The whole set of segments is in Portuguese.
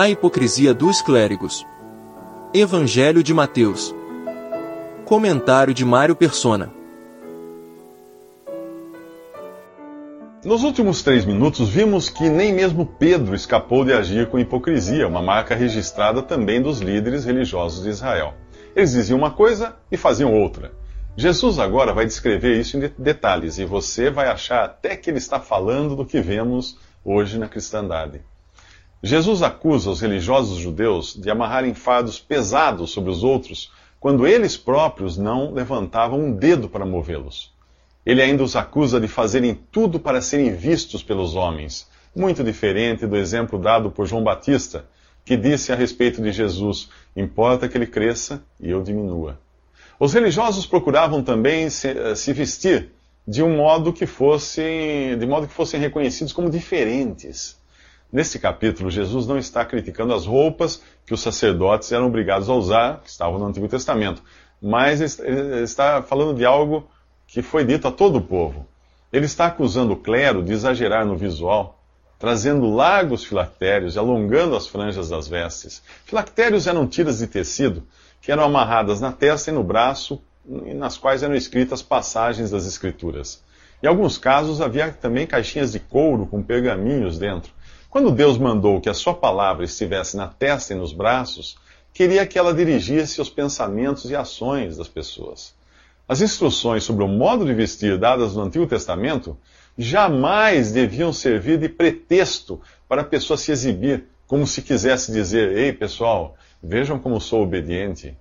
A hipocrisia dos clérigos. Evangelho de Mateus. Comentário de Mário Persona. Nos últimos três minutos, vimos que nem mesmo Pedro escapou de agir com hipocrisia, uma marca registrada também dos líderes religiosos de Israel. Eles diziam uma coisa e faziam outra. Jesus agora vai descrever isso em detalhes e você vai achar até que ele está falando do que vemos hoje na cristandade. Jesus acusa os religiosos judeus de amarrarem fardos pesados sobre os outros quando eles próprios não levantavam um dedo para movê-los. Ele ainda os acusa de fazerem tudo para serem vistos pelos homens, muito diferente do exemplo dado por João Batista, que disse a respeito de Jesus: Importa que ele cresça e eu diminua. Os religiosos procuravam também se, eh, se vestir de um modo que fossem, de modo que fossem reconhecidos como diferentes. Neste capítulo, Jesus não está criticando as roupas que os sacerdotes eram obrigados a usar, que estavam no Antigo Testamento, mas ele está falando de algo que foi dito a todo o povo. Ele está acusando o clero de exagerar no visual, trazendo largos filactérios e alongando as franjas das vestes. Filactérios eram tiras de tecido que eram amarradas na testa e no braço, e nas quais eram escritas passagens das Escrituras. Em alguns casos havia também caixinhas de couro com pergaminhos dentro. Quando Deus mandou que a sua palavra estivesse na testa e nos braços, queria que ela dirigisse os pensamentos e ações das pessoas. As instruções sobre o modo de vestir dadas no Antigo Testamento jamais deviam servir de pretexto para a pessoa se exibir, como se quisesse dizer: Ei, pessoal, vejam como sou obediente.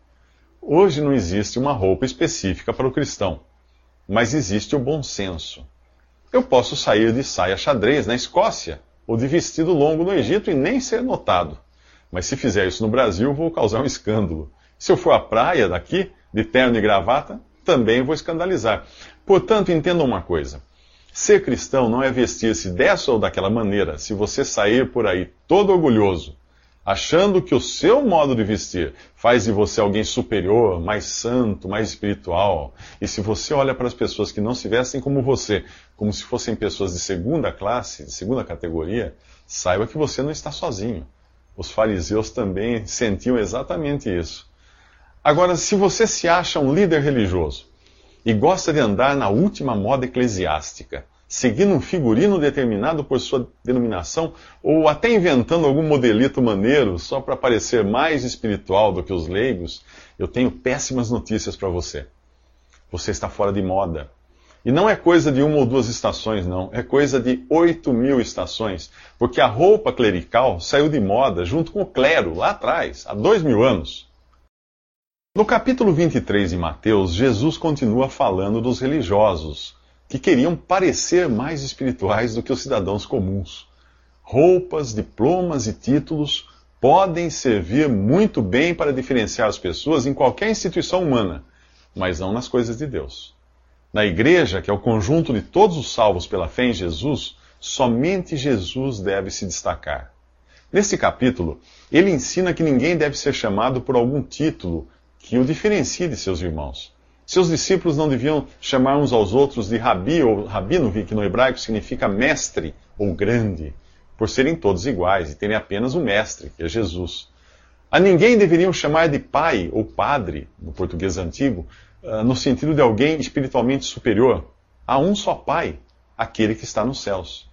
Hoje não existe uma roupa específica para o cristão, mas existe o bom senso. Eu posso sair de saia xadrez na Escócia ou de vestido longo no Egito e nem ser notado. Mas se fizer isso no Brasil, vou causar um escândalo. Se eu for à praia daqui, de terno e gravata, também vou escandalizar. Portanto, entendam uma coisa. Ser cristão não é vestir-se dessa ou daquela maneira. Se você sair por aí todo orgulhoso, achando que o seu modo de vestir faz de você alguém superior, mais santo, mais espiritual, e se você olha para as pessoas que não se vestem como você, como se fossem pessoas de segunda classe, de segunda categoria, saiba que você não está sozinho. Os fariseus também sentiam exatamente isso. Agora, se você se acha um líder religioso e gosta de andar na última moda eclesiástica, seguindo um figurino determinado por sua denominação, ou até inventando algum modelito maneiro só para parecer mais espiritual do que os leigos, eu tenho péssimas notícias para você. Você está fora de moda. E não é coisa de uma ou duas estações, não. É coisa de oito mil estações. Porque a roupa clerical saiu de moda junto com o clero, lá atrás, há dois mil anos. No capítulo 23 de Mateus, Jesus continua falando dos religiosos, que queriam parecer mais espirituais do que os cidadãos comuns. Roupas, diplomas e títulos podem servir muito bem para diferenciar as pessoas em qualquer instituição humana, mas não nas coisas de Deus. Na igreja, que é o conjunto de todos os salvos pela fé em Jesus, somente Jesus deve se destacar. Nesse capítulo, ele ensina que ninguém deve ser chamado por algum título que o diferencie de seus irmãos. Seus discípulos não deviam chamar uns aos outros de rabi ou rabino, que no hebraico significa mestre ou grande, por serem todos iguais e terem apenas um mestre, que é Jesus. A ninguém deveriam chamar de pai ou padre, no português antigo, ah, no sentido de alguém espiritualmente superior. Há um só pai, aquele que está nos céus.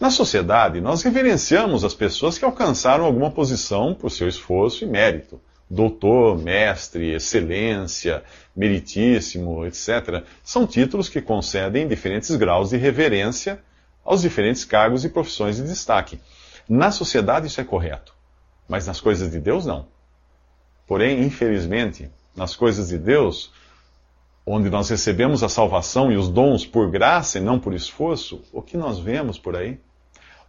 Na sociedade, nós reverenciamos as pessoas que alcançaram alguma posição por seu esforço e mérito doutor, mestre, excelência, meritíssimo, etc., são títulos que concedem diferentes graus de reverência aos diferentes cargos e profissões de destaque. Na sociedade isso é correto, mas nas coisas de Deus não. Porém, infelizmente, nas coisas de Deus, onde nós recebemos a salvação e os dons por graça e não por esforço, o que nós vemos por aí?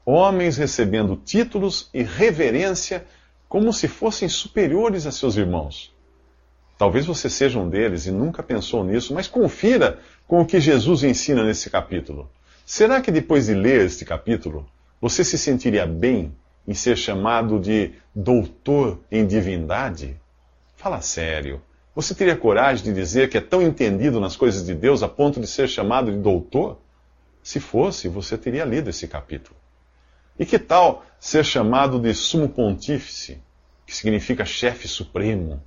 Homens recebendo títulos e reverência como se fossem superiores a seus irmãos. Talvez você seja um deles e nunca pensou nisso, mas confira com o que Jesus ensina nesse capítulo. Será que depois de ler este capítulo, você se sentiria bem em ser chamado de doutor em divindade? Fala sério. Você teria coragem de dizer que é tão entendido nas coisas de Deus a ponto de ser chamado de doutor? Se fosse, você teria lido esse capítulo. E que tal ser chamado de sumo pontífice, que significa chefe supremo,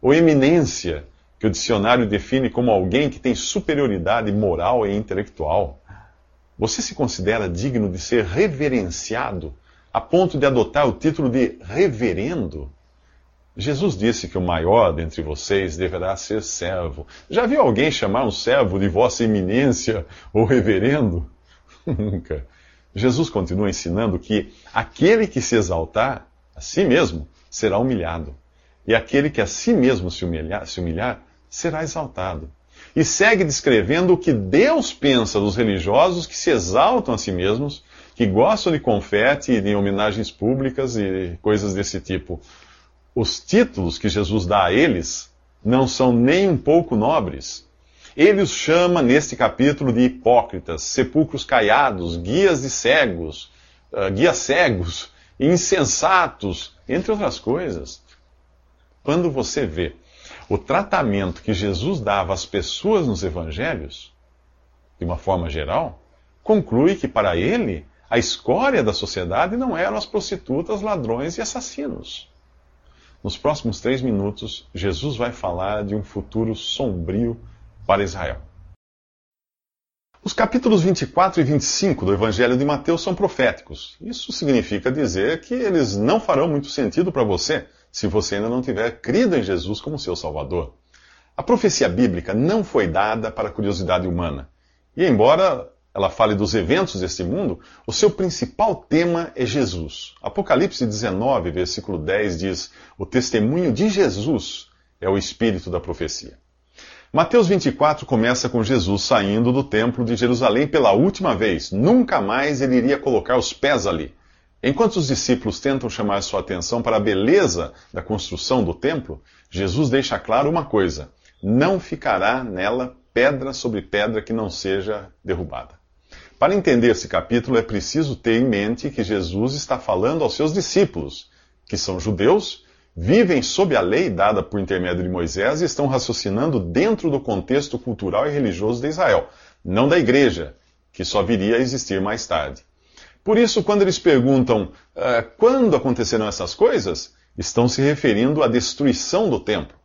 ou eminência, que o dicionário define como alguém que tem superioridade moral e intelectual? Você se considera digno de ser reverenciado a ponto de adotar o título de reverendo? Jesus disse que o maior dentre vocês deverá ser servo. Já viu alguém chamar um servo de vossa eminência ou reverendo? Nunca. Jesus continua ensinando que aquele que se exaltar a si mesmo será humilhado, e aquele que a si mesmo se humilhar, se humilhar será exaltado. E segue descrevendo o que Deus pensa dos religiosos que se exaltam a si mesmos, que gostam de confete e de homenagens públicas e coisas desse tipo os títulos que Jesus dá a eles não são nem um pouco nobres. Ele os chama, neste capítulo, de hipócritas, sepulcros caiados, guias de cegos, uh, guias cegos, insensatos, entre outras coisas. Quando você vê o tratamento que Jesus dava às pessoas nos evangelhos, de uma forma geral, conclui que para ele a escória da sociedade não eram as prostitutas, ladrões e assassinos. Nos próximos três minutos, Jesus vai falar de um futuro sombrio para Israel. Os capítulos 24 e 25 do Evangelho de Mateus são proféticos. Isso significa dizer que eles não farão muito sentido para você se você ainda não tiver crido em Jesus como seu Salvador. A profecia bíblica não foi dada para a curiosidade humana. E embora ela fale dos eventos deste mundo, o seu principal tema é Jesus. Apocalipse 19, versículo 10 diz: O testemunho de Jesus é o espírito da profecia. Mateus 24 começa com Jesus saindo do templo de Jerusalém pela última vez. Nunca mais ele iria colocar os pés ali. Enquanto os discípulos tentam chamar sua atenção para a beleza da construção do templo, Jesus deixa claro uma coisa: não ficará nela pedra sobre pedra que não seja derrubada. Para entender esse capítulo, é preciso ter em mente que Jesus está falando aos seus discípulos, que são judeus, vivem sob a lei dada por intermédio de Moisés e estão raciocinando dentro do contexto cultural e religioso de Israel, não da igreja, que só viria a existir mais tarde. Por isso, quando eles perguntam uh, quando aconteceram essas coisas, estão se referindo à destruição do templo.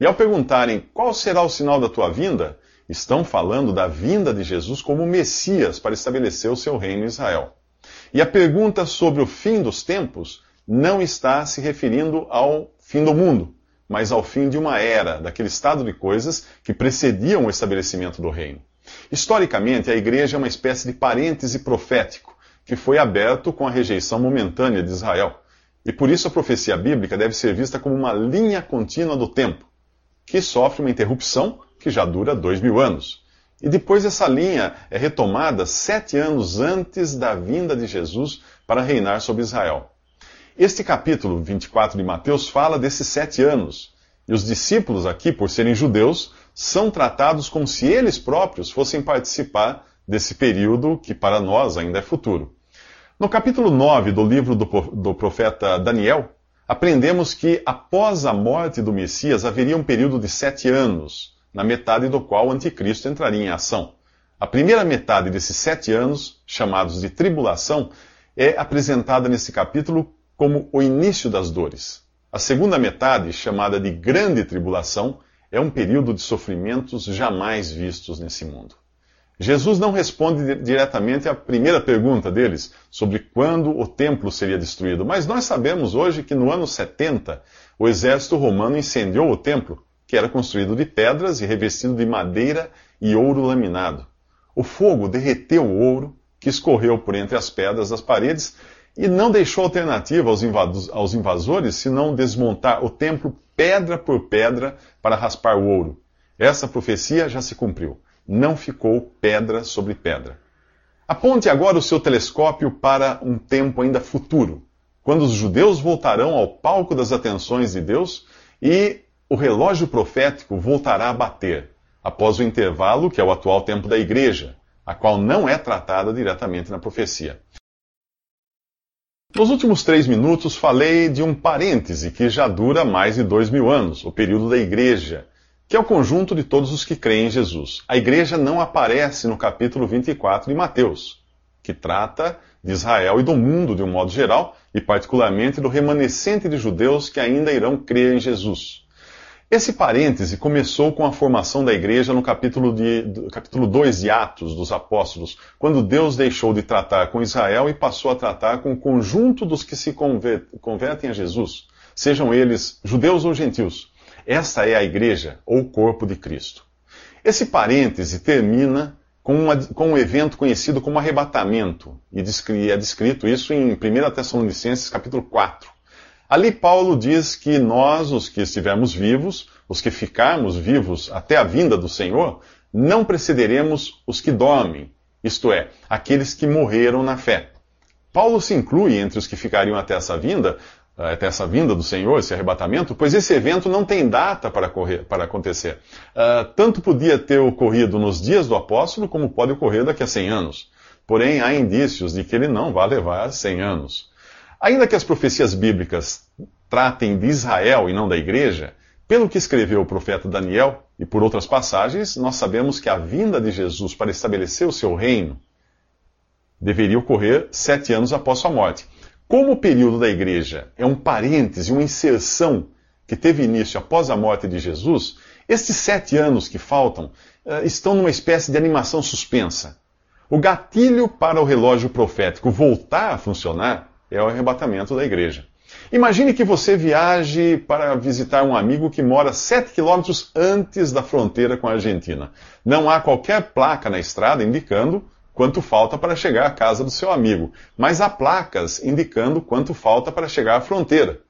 E ao perguntarem qual será o sinal da tua vinda, estão falando da vinda de Jesus como Messias para estabelecer o seu reino em Israel. E a pergunta sobre o fim dos tempos não está se referindo ao fim do mundo, mas ao fim de uma era, daquele estado de coisas que precediam o estabelecimento do reino. Historicamente, a igreja é uma espécie de parêntese profético que foi aberto com a rejeição momentânea de Israel. E por isso a profecia bíblica deve ser vista como uma linha contínua do tempo, que sofre uma interrupção que já dura dois mil anos. E depois essa linha é retomada sete anos antes da vinda de Jesus para reinar sobre Israel. Este capítulo 24 de Mateus fala desses sete anos. E os discípulos aqui, por serem judeus, são tratados como se eles próprios fossem participar desse período que para nós ainda é futuro. No capítulo 9 do livro do, do profeta Daniel, aprendemos que após a morte do Messias haveria um período de sete anos na metade do qual o anticristo entraria em ação. A primeira metade desses sete anos, chamados de tribulação, é apresentada nesse capítulo como o início das dores. A segunda metade, chamada de grande tribulação, é um período de sofrimentos jamais vistos nesse mundo. Jesus não responde diretamente à primeira pergunta deles, sobre quando o templo seria destruído, mas nós sabemos hoje que no ano 70 o exército romano incendiou o templo que era construído de pedras e revestido de madeira e ouro laminado. O fogo derreteu o ouro que escorreu por entre as pedras das paredes e não deixou alternativa aos invasores senão desmontar o templo pedra por pedra para raspar o ouro. Essa profecia já se cumpriu. Não ficou pedra sobre pedra. Aponte agora o seu telescópio para um tempo ainda futuro, quando os judeus voltarão ao palco das atenções de Deus e o relógio profético voltará a bater após o intervalo que é o atual tempo da igreja, a qual não é tratada diretamente na profecia. Nos últimos três minutos falei de um parêntese que já dura mais de dois mil anos, o período da igreja, que é o conjunto de todos os que creem em Jesus. A igreja não aparece no capítulo 24 de Mateus, que trata de Israel e do mundo de um modo geral, e particularmente do remanescente de judeus que ainda irão crer em Jesus. Esse parêntese começou com a formação da igreja no capítulo, de, capítulo 2 de Atos dos Apóstolos, quando Deus deixou de tratar com Israel e passou a tratar com o conjunto dos que se convertem a Jesus, sejam eles judeus ou gentios. Esta é a igreja, ou corpo de Cristo. Esse parêntese termina com, uma, com, um evento conhecido como arrebatamento, e é descrito isso em 1 Tessalonicenses capítulo 4. Ali Paulo diz que nós, os que estivermos vivos, os que ficarmos vivos até a vinda do Senhor, não precederemos os que dormem, isto é, aqueles que morreram na fé. Paulo se inclui entre os que ficariam até essa vinda, eh, até essa vinda do Senhor, esse arrebatamento, pois esse evento não tem data para, correr, para acontecer. Uh, tanto podia ter ocorrido nos dias do apóstolo, como pode ocorrer daqui a 100 anos. Porém, há indícios de que ele não vai levar 100 anos. Ainda que as profecias bíblicas tratem de Israel e não da igreja, pelo que escreveu o profeta Daniel e por outras passagens, nós sabemos que a vinda de Jesus para estabelecer o seu reino deveria ocorrer sete anos após sua morte. Como o período da igreja é um parêntese, uma inserção que teve início após a morte de Jesus, estes sete anos que faltam uh, estão numa espécie de animação suspensa. O gatilho para o relógio profético voltar a funcionar é o arrebatamento da igreja. Imagine que você viaje para visitar um amigo que mora 7 quilômetros antes da fronteira com a Argentina. Não há qualquer placa na estrada indicando quanto falta para chegar à casa do seu amigo, mas há placas indicando quanto falta para chegar à fronteira.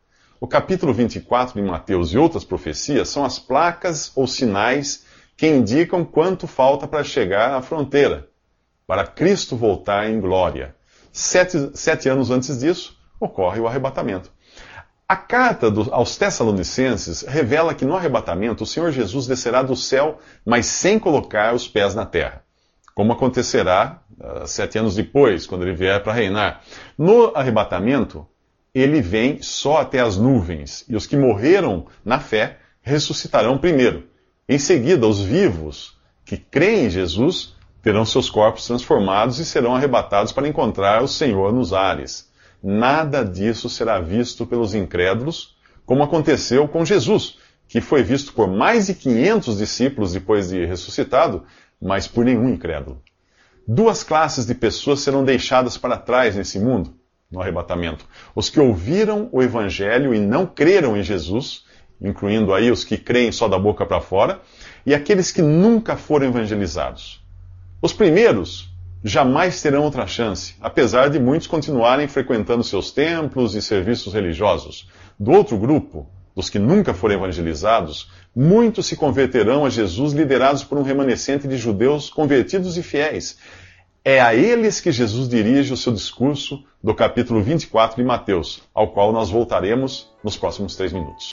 O capítulo 24 de Mateus e outras profecias são as placas ou sinais que indicam quanto falta para chegar à fronteira, para Cristo voltar em glória. Sete, sete anos antes disso, ocorre o arrebatamento. A carta do, aos Tessalonicenses revela que no arrebatamento o Senhor Jesus descerá do céu, mas sem colocar os pés na terra, como acontecerá uh, sete anos depois, quando ele vier para reinar. No arrebatamento, ele vem só até as nuvens, e os que morreram na fé ressuscitarão primeiro. Em seguida, os vivos que creem em Jesus terão seus corpos transformados e serão arrebatados para encontrar o Senhor nos ares. Nada disso será visto pelos incrédulos, como aconteceu com Jesus, que foi visto por mais de 500 discípulos depois de ressuscitado, mas por nenhum incrédulo. Duas classes de pessoas serão deixadas para trás nesse mundo, no arrebatamento: os que ouviram o evangelho e não creram em Jesus, incluindo aí os que creem só da boca para fora, e aqueles que nunca foram evangelizados. Os primeiros jamais terão outra chance, apesar de muitos continuarem frequentando seus templos e serviços religiosos. Do outro grupo, dos que nunca foram evangelizados, muitos se converterão a Jesus liderados por um remanescente de judeus convertidos e fiéis. É a eles que Jesus dirige o seu discurso do capítulo 24 de Mateus, ao qual nós voltaremos nos próximos três minutos.